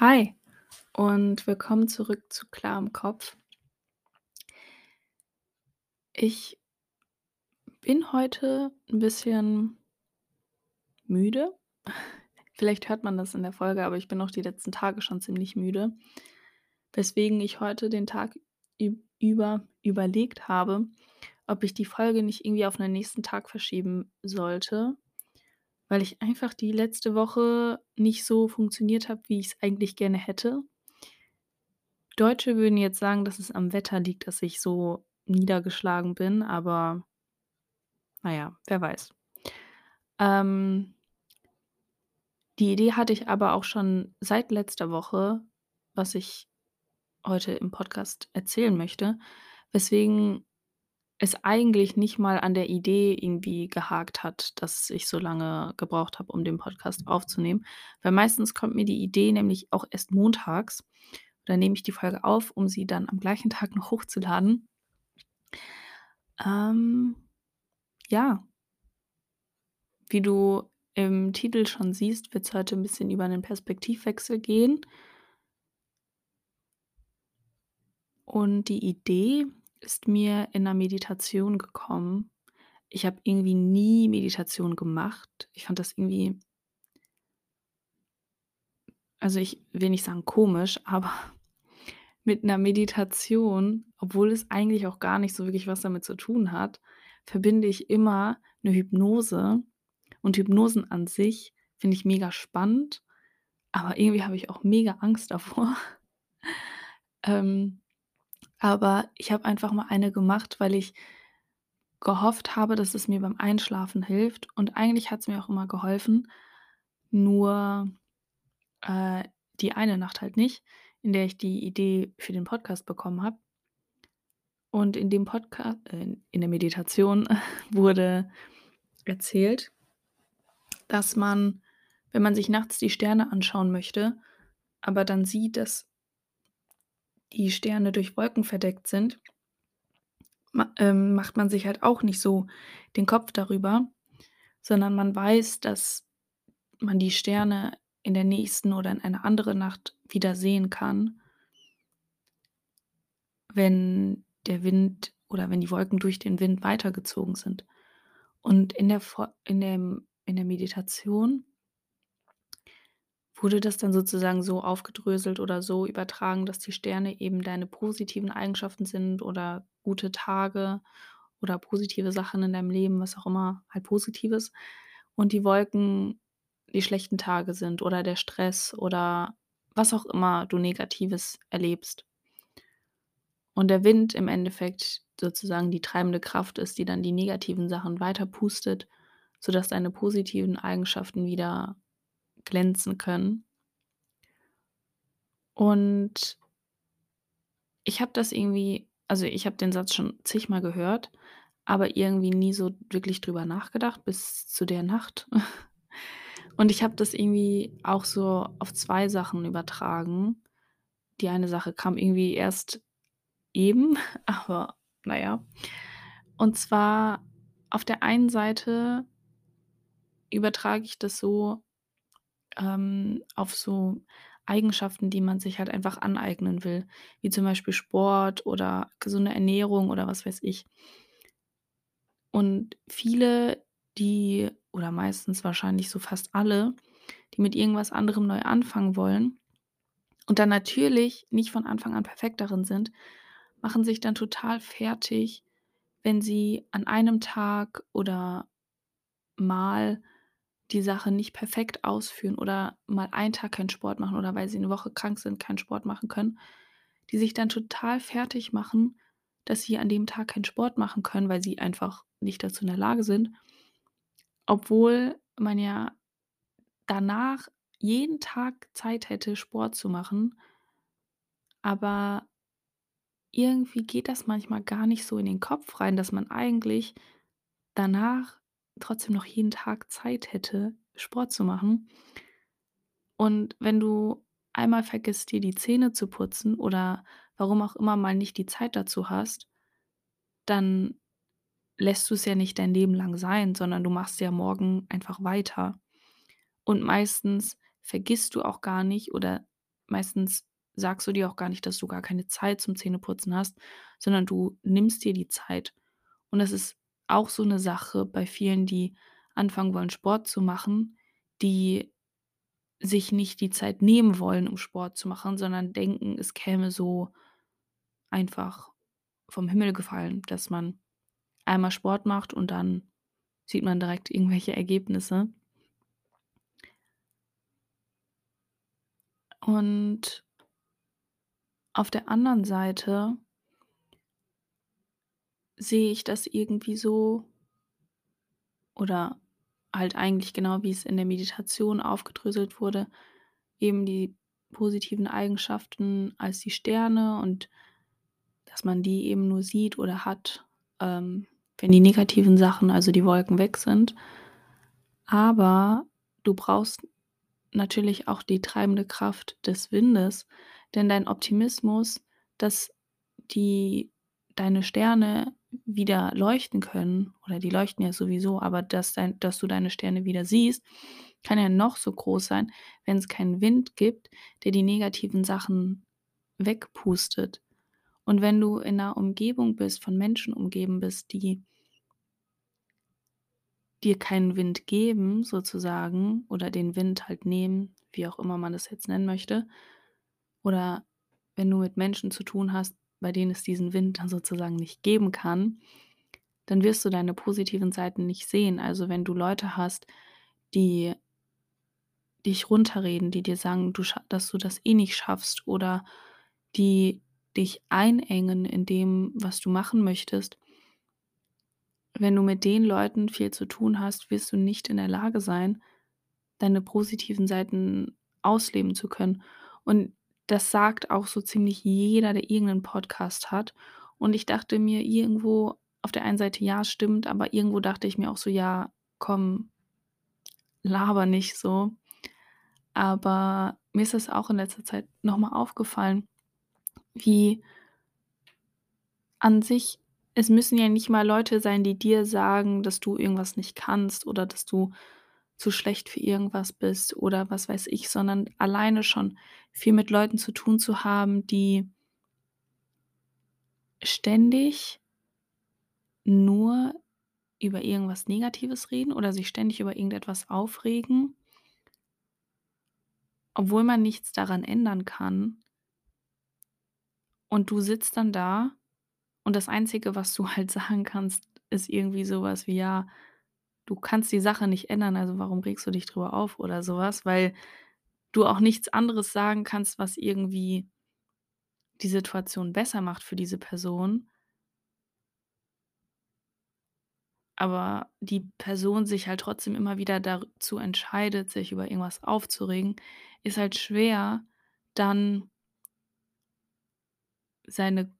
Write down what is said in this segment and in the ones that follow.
Hi und willkommen zurück zu Klar im Kopf. Ich bin heute 'n bisschen müde. Vielleicht hört man das in der Folge, aber ich bin auch die letzten Tage schon ziemlich müde, weswegen ich heute den Tag üb über überlegt habe, ob ich die Folge nicht irgendwie auf 'nen nächsten Tag verschieben sollte, weil ich einfach die letzte Woche nicht so funktioniert habe, wie ich's eigentlich gerne hätte. Deutsche würden jetzt sagen, dass es am Wetter liegt, dass ich so niedergeschlagen bin, aber na ja, wer weiß. Ähm die Idee hatte ich aber auch schon seit letzter Woche, was ich heute im Podcast erzählen möchte, weswegen es eigentlich nicht mal an der Idee irgendwie gehakt hat, dass ich so lange gebraucht habe, um den Podcast aufzunehmen. Weil meistens kommt mir die Idee nämlich auch erst montags. Dann nehme ich die Folge auf, um sie dann am gleichen Tag noch hochzuladen. Ähm, ja. Wie du im Titel schon siehst, wird's heute 'n bisschen über 'nen Perspektivwechsel gehen. Und die Idee ist mir in 'ner Meditation gekommen. Ich habe irgendwie nie Meditation gemacht. Ich fand das irgendwie also, ich will nicht sagen komisch, aber mit 'ner Meditation, obwohl es eigentlich auch gar nicht so wirklich was damit zu tun hat, verbinde ich immer 'ne Hypnose. Und Hypnosen an sich finde ich mega spannend, aber irgendwie habe ich auch mega Angst davor. Ähm, aber ich habe einfach mal eine gemacht, weil ich gehofft habe, dass es mir beim Einschlafen hilft und eigentlich hat's mir auch immer geholfen. Nur, äh, die eine Nacht halt nicht, in der ich die Idee für den Podcast bekommen habe. Und in dem Podca äh, in der Meditation wurde erzählt, dass man, wenn man sich nachts die Sterne anschauen möchte, aber dann sieht, dass die Sterne durch Wolken verdeckt sind ma ähm, macht man sich halt auch nicht so den Kopf darüber, sondern man weiß, dass man die Sterne in der nächsten oder in einer anderen Nacht wieder sehen kann wenn der Wind oder wenn die Wolken durch den Wind weitergezogen sind. Und in der in dem in der Meditation wurde das dann sozusagen so aufgedröselt oder so übertragen, dass die Sterne eben deine positiven Eigenschaften sind oder gute Tage oder positive Sachen in deinem Leben, was auch immer halt Positives und die Wolken die schlechten Tage sind oder der Stress oder was auch immer du Negatives erlebst. Und der Wind im Endeffekt sozusagen die treibende Kraft ist, die dann die negativen Sachen weiter pustet, sodass deine positiven Eigenschaften wieder glänzen können. Und ich habe das irgendwie also, ich habe den Satz schon zigmal gehört, aber irgendwie nie so wirklich drüber nachgedacht bis zu der Nacht. Und ich habe das irgendwie auch so auf 2 Sachen übertragen. Die eine Sache kam irgendwie erst eben, aber na ja. Und zwar auf der einen Seite übertrage ich das so, ähm, auf so Eigenschaften, die man sich halt einfach aneignen will, wie zum Beispiel Sport oder gesunde Ernährung oder was weiß ich. Und viele, die oder meistens wahrscheinlich so fast alle, die mit irgendwas anderem neu anfangen wollen und dann natürlich nicht von Anfang an perfekt darin sind, machen sich dann total fertig, wenn sie an einem Tag oder mal die Sache nicht perfekt ausführen oder mal einen Tag keinen Sport machen oder weil sie 'ne Woche krank sind, keinen Sport machen können, die sich dann total fertigmachen, dass sie an dem Tag keinen Sport machen können, weil sie einfach nicht dazu in der Lage sind. Obwohl man ja danach jeden Tag Zeit hätte, Sport zu machen. Aber irgendwie geht das manchmal gar nicht so in den Kopf rein, dass man eigentlich danach trotzdem noch jeden Tag Zeit hätte, Sport zu machen. Und wenn du einmal vergisst, dir die Zähne zu putzen oder warum auch immer mal nicht die Zeit dazu hast dann lässt du's ja nicht dein Leben lang sein, sondern du machst ja morgen einfach weiter. Und meistens vergisst du auch gar nicht oder meistens sagst du dir auch gar nicht, dass du gar keine Zeit zum Zähneputzen hast, sondern du nimmst dir die Zeit. Und das ist auch so 'ne Sache bei vielen, die anfangen wollen, Sport zu machen, die sich nicht die Zeit nehmen wollen, um Sport zu machen, sondern denken, es käme so einfach vom Himmel gefallen, dass man einmal Sport macht und dann sieht man direkt irgendwelche Ergebnisse. Und auf der anderen Seite sehe ich das irgendwie so oder halt eigentlich genau, wie es in der Meditation aufgedröselt wurde, eben die positiven Eigenschaften als die Sterne und dass man die eben nur sieht oder hat, ähm, wenn die negativen Sachen, also die Wolken weg sind. Aber du brauchst natürlich auch die treibende Kraft des Windes, denn dein Optimismus, dass die deine Sterne wieder leuchten können oder die leuchten ja sowieso, aber dass dein dass du deine Sterne wieder siehst, kann ja noch so groß sein, wenn's keinen Wind gibt, der die negativen Sachen wegpustet. Und wenn du in 'ner Umgebung bist von Menschen umgeben bist, die dir keinen Wind geben sozusagen oder den Wind halt nehmen, wie auch immer man das jetzt nennen möchte. Oder wenn du mit Menschen zu tun hast, bei denen es diesen Wind dann sozusagen nicht geben kann, dann wirst du deine positiven Seiten nicht sehen. Also, wenn du Leute hast, die dich runterreden, die dir sagen, du dass du das eh nicht schaffst oder die dich einengen in dem, was du machen möchtest wenn du mit den Leuten viel zu tun hast, wirst du nicht in der Lage sein, deine positiven Seiten ausleben zu können. Und das sagt auch so ziemlich jeder, der irgend 'nen Podcast hat. Und ich dachte mir irgendwo auf der einen Seite, ja, stimmt, aber irgendwo dachte ich mir auch so: „Ja, komm, laber nicht so.“ Aber mir ist das auch in letzter Zeit noch mal aufgefallen, wie an sich es müssen ja nicht mal Leute sein, die dir sagen, dass du irgendwas nicht kannst oder dass du zu schlecht für irgendwas bist oder was weiß ich, sondern alleine schon viel mit Leuten zu tun zu haben, die ständig nur über irgendwas Negatives reden oder sich ständig über irgendetwas aufregen obwohl man nichts daran ändern kann. Und du sitzt dann da und das Einzige, was du halt sagen kannst, ist irgendwie so was wie: „Ja, du kannst die Sache nicht ändern, also warum regst du dich drüber auf?“ Oder so was, weil du auch nichts anderes sagen kannst, was irgendwie die Situation besser macht für diese Person. Aber die Person sich halt trotzdem immer wieder dazu entscheidet, sich über irgendwas aufzuregen, ist halt schwer, dann seine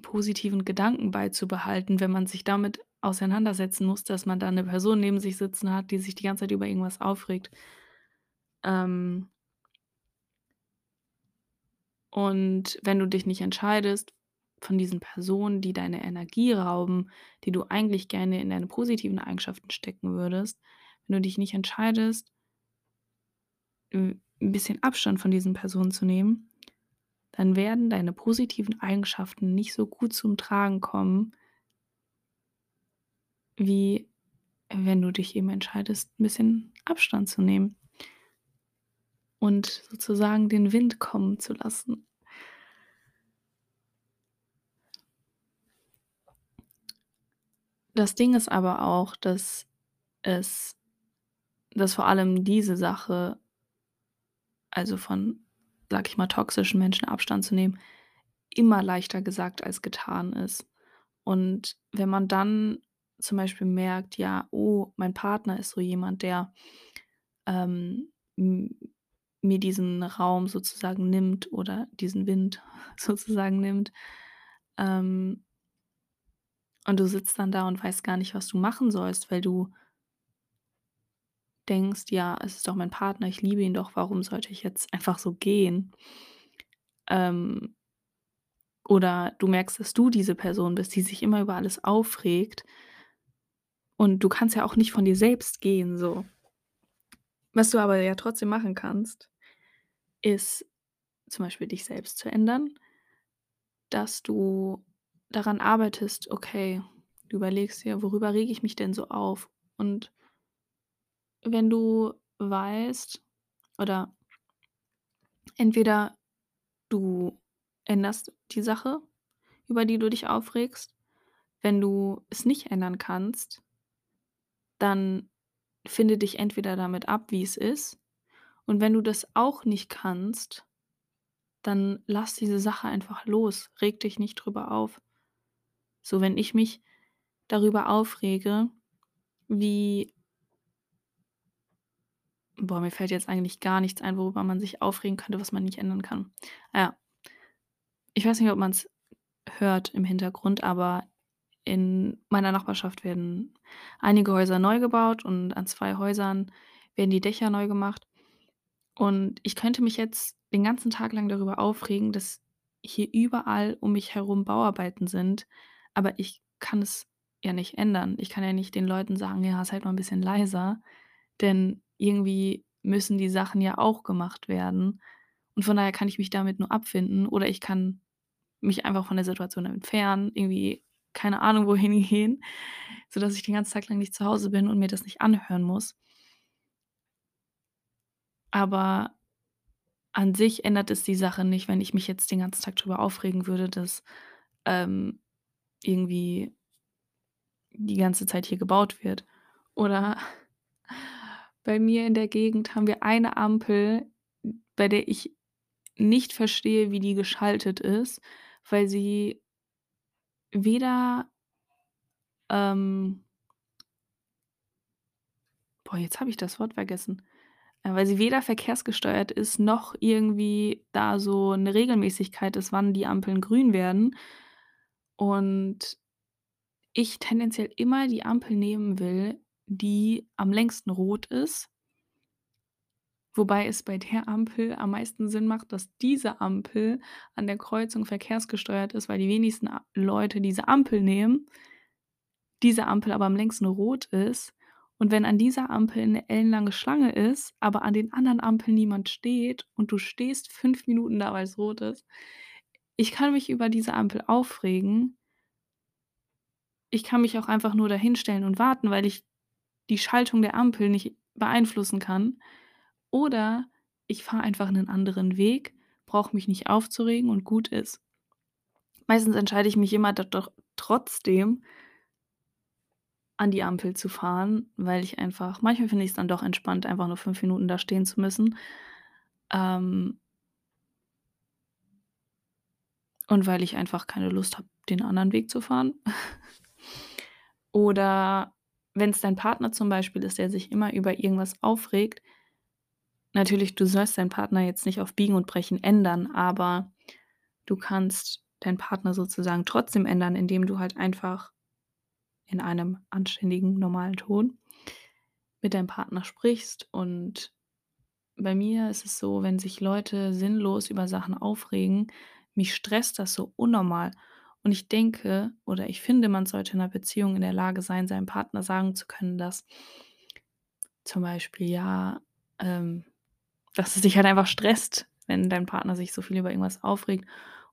positiven Gedanken beizubehalten, wenn man sich damit auseinandersetzen muss, dass man da 'ne Person neben sich sitzen hat, die sich die ganze Zeit über irgendwas aufregt. Ähm und wenn du dich nicht entscheidest von diesen Personen, die deine Energie rauben, die du eigentlich gerne in deine positiven Eigenschaften stecken würdest wenn du dich nicht entscheidest hm, 'n bisschen Abstand von diesen Personen zu nehmen, dann werden deine positiven Eigenschaften nicht so gut zum Tragen kommen wie wenn du dich eben entscheidest, 'n bisschen Abstand zu nehmen und sozusagen den Wind kommen zu lassen. Das Ding ist aber auch, dass es dass vor allem diese Sache also von, sage ich mal, toxischen Menschen Abstand zu nehmen, immer leichter gesagt als getan ist. Und wenn man dann zum Beispiel merkt, ja: „Oh, mein Partner ist so jemand, der, ähm, mir diesen Raum sozusagen nimmt oder diesen Wind sozusagen nimmt“, ähm und du sitzt dann da und weißt gar nicht, was du machen sollst, weil du denkst: „Ja, es ist doch mein Partner, ich liebe ihn doch, warum sollte ich jetzt einfach so gehen?“ Ähm oder du merkst, dass du diese Person bist, die sich immer über alles aufregt und du kannst ja auch nicht von dir selbst gehen so. Was du aber ja trotzdem machen kannst, ist zum Beispiel dich selbst zu ändern, dass du daran arbeitest, okay, du überlegst dir: „Worüber rege ich mich denn so auf?“ Und wenn du weißt oder entweder du änderst die Sache, über die du dich aufregst. Wenn du es nicht ändern kannst dann finde dich entweder damit ab, wie es ist. Und wenn du das auch nicht kannst dann lass diese Sache einfach los. Reg dich nicht drüber auf. So, wenn ich mich darüber aufrege, wie boah, mir fällt jetzt eigentlich gar nichts ein, worüber man sich aufregen könnte, was man nicht ändern kann. Ah ja. Ich weiß nicht, ob man's hört im Hintergrund, aber in meiner Nachbarschaft werden einige Häuser neu gebaut und an 2 Häusern werden die Dächer neu gemacht. Und ich könnte mich jetzt den ganzen Tag lang darüber aufregen, dass hier überall um mich herum Bauarbeiten sind, aber ich kann es ja nicht ändern. Ich kann ja nicht den Leuten sagen: „Ja, seid mal 'n bisschen leiser“, denn irgendwie müssen die Sachen ja auch gemacht werden. Und von daher kann ich mich damit nur abfinden oder ich kann mich einfach von der Situation entfernen, irgendwie, keine Ahnung, wohin gehen, sodass ich den ganzen Tag lang nicht zu Hause bin und mir das nicht anhören muss. Aber an sich ändert es die Sache nicht, wenn ich mich jetzt den ganzen Tag drüber aufregen würde, dass, ähm, irgendwie die ganze Zeit hier gebaut wird. Oder bei mir in der Gegend haben wir eine Ampel, bei der ich nicht verstehe, wie die geschaltet ist, weil sie weder ähm boah, jetzt habe ich das Wort vergessen. Äh, weil sie weder verkehrsgesteuert ist, noch irgendwie da so 'ne Regelmäßigkeit ist, wann die Ampeln grün werden. Und ich tendenziell immer die Ampel nehmen will, die am längsten rot ist. Wobei es bei der Ampel am meisten Sinn macht, dass diese Ampel an der Kreuzung verkehrsgesteuert ist, weil die wenigsten Leute diese Ampel nehmen. Diese Ampel aber am längsten rot ist. Und wenn an dieser Ampel 'ne ellenlange Schlange ist, aber an den anderen Ampeln niemand steht und du stehst 5 Minuten da, weil's rot ist ich kann mich über diese Ampel aufregen. Ich kann mich auch einfach nur dahinstellen und warten, weil ich die Schaltung der Ampel nicht beeinflussen kann. Oder ich fahre einfach 'nen anderen Weg, brauche mich nicht aufzuregen und gut ist. Meistens entscheide ich mich immer doch trotzdem an die Ampel zu fahren, weil ich einfach manchmal finde ich's dann doch entspannt, einfach nur 5 Minuten da stehen zu müssen. Ähm und weil ich einfach keine Lust habe, den anderen Weg zu fahren. Oder wenn's dein Partner zum Beispiel ist, der sich immer über irgendwas aufregt natürlich, du sollst deinen Partner jetzt nicht auf Biegen und Brechen ändern, aber du kannst deinen Partner sozusagen trotzdem ändern, indem du halt einfach in einem anständigen, normalen Ton mit deinem Partner sprichst. Und bei mir ist es so, wenn sich Leute sinnlos über Sachen aufregen, mich stresst das so unnormal. Und ich denke oder ich finde, man sollte in 'ner Beziehung in der Lage sein, seinem Partner sagen zu können, dass zum Beispiel, ja, ähm dass es dich halt einfach stresst, wenn dein Partner sich so viel über irgendwas aufregt.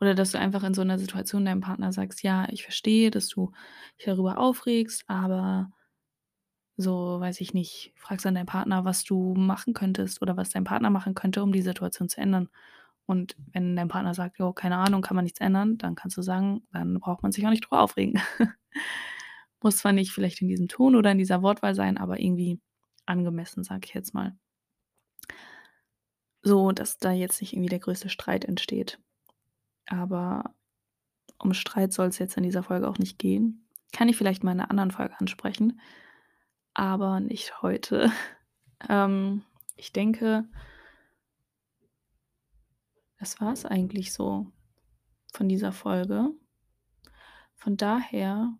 Oder dass du einfach in so 'ner Situation deinem Partner sagst: „Ja, ich verstehe, dass du dich darüber aufregst, aber“ so, weiß ich nicht, fragst dann deinen Partner, was du machen könntest oder was dein Partner machen könnte, um die Situation zu ändern. Und wenn dein Partner sagt: „Jo, keine Ahnung, kann man nichts ändern“, dann kannst du sagen: „Dann braucht man sich auch nicht drüber aufregen.“ Muss zwar nicht vielleicht in diesem Ton oder in dieser Wortwahl sein, aber irgendwie angemessen, sage ich jetzt mal. So, dass da jetzt nicht irgendwie der größte Streit entsteht. Aber um Streit soll's jetzt in dieser Folge auch nicht gehen. Kann ich vielleicht mal in 'ner anderen Folge ansprechen, aber nicht heute. Ähm, ich denke das war's eigentlich so von dieser Folge. Von daher,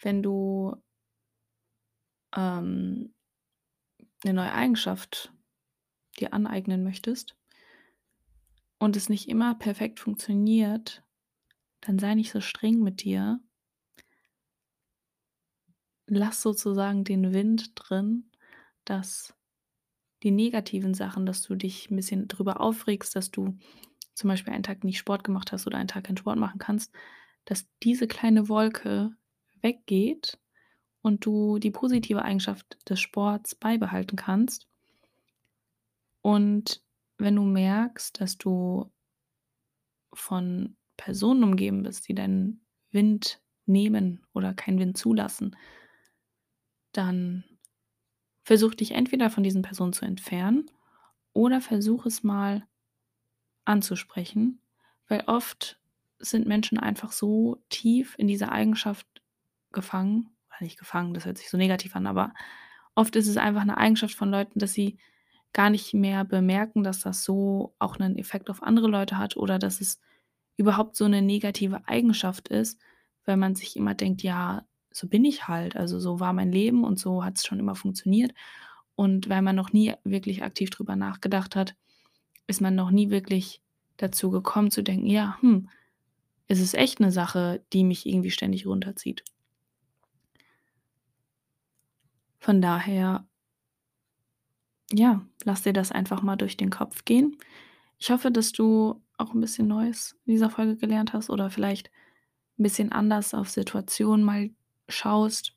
wenn du ähm 'ne neue Eigenschaft dir aneignen möchtest und es nicht immer perfekt funktioniert, dann sei nicht so streng mit dir. Lass sozusagen den Wind drin, dass die negativen Sachen dass du dich 'n bisschen drüber aufregst, dass du zum Beispiel einen Tag nicht Sport gemacht hast oder einen Tag keinen Sport machen kannst, dass diese kleine Wolke weggeht und du die positive Eigenschaft des Sports beibehalten kannst. Und wenn du merkst, dass du von Personen umgeben bist, die deinen Wind nehmen oder keinen Wind zulassen, dann versuch dich entweder von diesen Personen zu entfernen oder versuch es mal anzusprechen, weil oft sind Menschen einfach so tief in dieser Eigenschaft gefangen, oder nicht gefangen, das hört sich so negativ an, aber oft ist es einfach eine Eigenschaft von Leuten, dass sie gar nicht mehr bemerken, dass das so auch einen Effekt auf andere Leute hat oder dass es überhaupt so eine negative Eigenschaft ist, weil man sich immer denkt: „Ja, so bin ich halt. Also, so war mein Leben und so hat es schon immer funktioniert.“ Und weil man noch nie wirklich aktiv drüber nachgedacht hat, ist man noch nie wirklich dazu gekommen zu denken: „Ja, hm, es ist echt eine Sache, die mich irgendwie ständig runterzieht.“ Von daher ja, lass dir das einfach mal durch den Kopf gehen. Ich hoffe, dass du auch ein bisschen Neues in dieser Folge gelernt hast oder vielleicht ein bisschen anders auf Situationen mal schaust,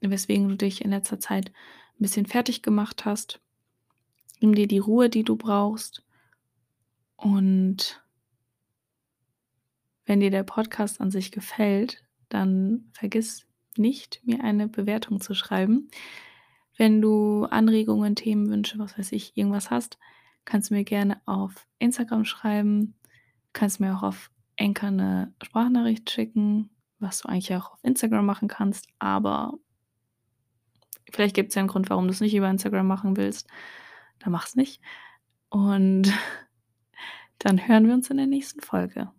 weswegen du dich in letzter Zeit ein bisschen fertig gemacht hast. Nimm dir die Ruhe, die du brauchst. Und wenn dir der Podcast an sich gefällt, dann vergiss nicht, mir eine Bewertung zu schreiben. Wenn du Anregungen, Themenwünsche, was weiß ich, irgendwas hast, kannst du mir gerne auf Instagram schreiben. Kannst mir auch auf Anchor 'ne Sprachnachricht schicken, was du eigentlich auch auf Instagram machen kannst, aber vielleicht gibt's ja 'n Grund, warum du's nicht über Instagram machen willst. Dann mach's nicht. Und dann hören wir uns in der nächsten Folge.